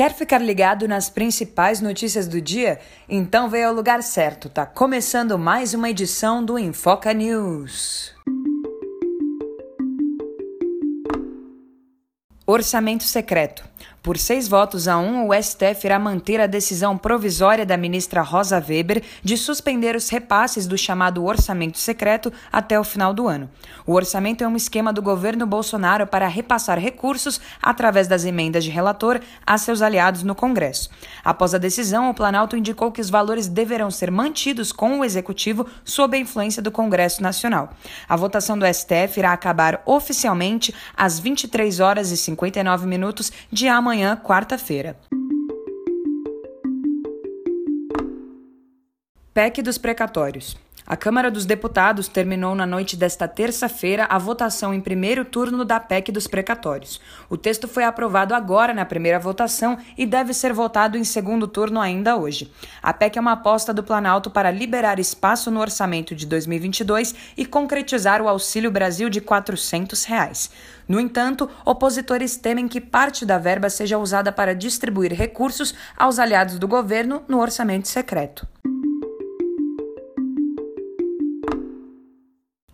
Quer ficar ligado nas principais notícias do dia? Então veio ao lugar certo. Tá começando mais uma edição do Infoca News. Orçamento secreto. Por seis votos a um, o STF irá manter a decisão provisória da ministra Rosa Weber de suspender os repasses do chamado orçamento secreto até o final do ano. O orçamento é um esquema do governo Bolsonaro para repassar recursos através das emendas de relator a seus aliados no Congresso. Após a decisão, o Planalto indicou que os valores deverão ser mantidos com o executivo sob a influência do Congresso Nacional. A votação do STF irá acabar oficialmente às 23 horas e 59 minutos de amanhã amanhã, quarta-feira. PEC dos precatórios. A Câmara dos Deputados terminou na noite desta terça-feira a votação em primeiro turno da PEC dos precatórios. O texto foi aprovado agora na primeira votação e deve ser votado em segundo turno ainda hoje. A PEC é uma aposta do Planalto para liberar espaço no orçamento de 2022 e concretizar o Auxílio Brasil de 400 reais. No entanto, opositores temem que parte da verba seja usada para distribuir recursos aos aliados do governo no orçamento secreto.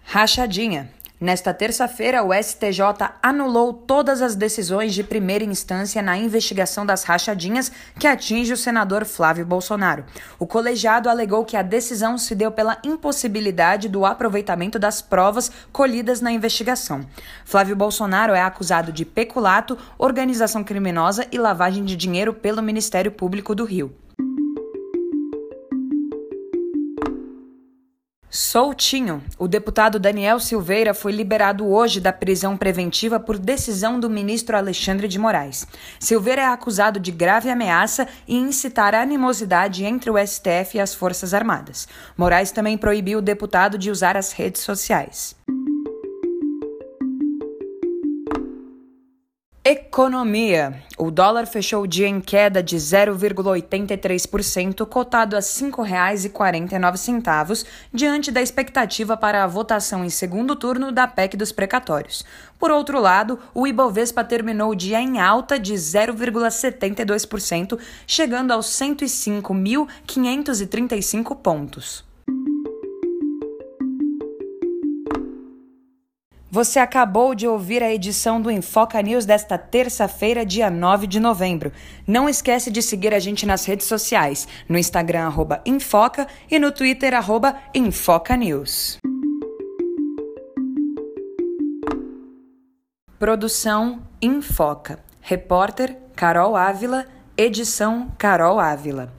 Rachadinha. Nesta terça-feira, o STJ anulou todas as decisões de primeira instância na investigação das rachadinhas que atinge o senador Flávio Bolsonaro. O colegiado alegou que a decisão se deu pela impossibilidade do aproveitamento das provas colhidas na investigação. Flávio Bolsonaro é acusado de peculato, organização criminosa e lavagem de dinheiro pelo Ministério Público do Rio. Soltinho, o deputado Daniel Silveira foi liberado hoje da prisão preventiva por decisão do ministro Alexandre de Moraes. Silveira é acusado de grave ameaça e incitar animosidade entre o STF e as Forças Armadas. Moraes também proibiu o deputado de usar as redes sociais. Economia. O dólar fechou o dia em queda de 0,83%, cotado a R$ 5,49, diante da expectativa para a votação em segundo turno da PEC dos precatórios. Por outro lado, o Ibovespa terminou o dia em alta de 0,72%, chegando aos 105.535 pontos. Você acabou de ouvir a edição do Infoca News desta terça-feira, dia 9 de novembro. Não esquece de seguir a gente nas redes sociais, no Instagram Infoca e no Twitter arroba Infoca News. Produção Infoca. Repórter Carol Ávila. Edição Carol Ávila.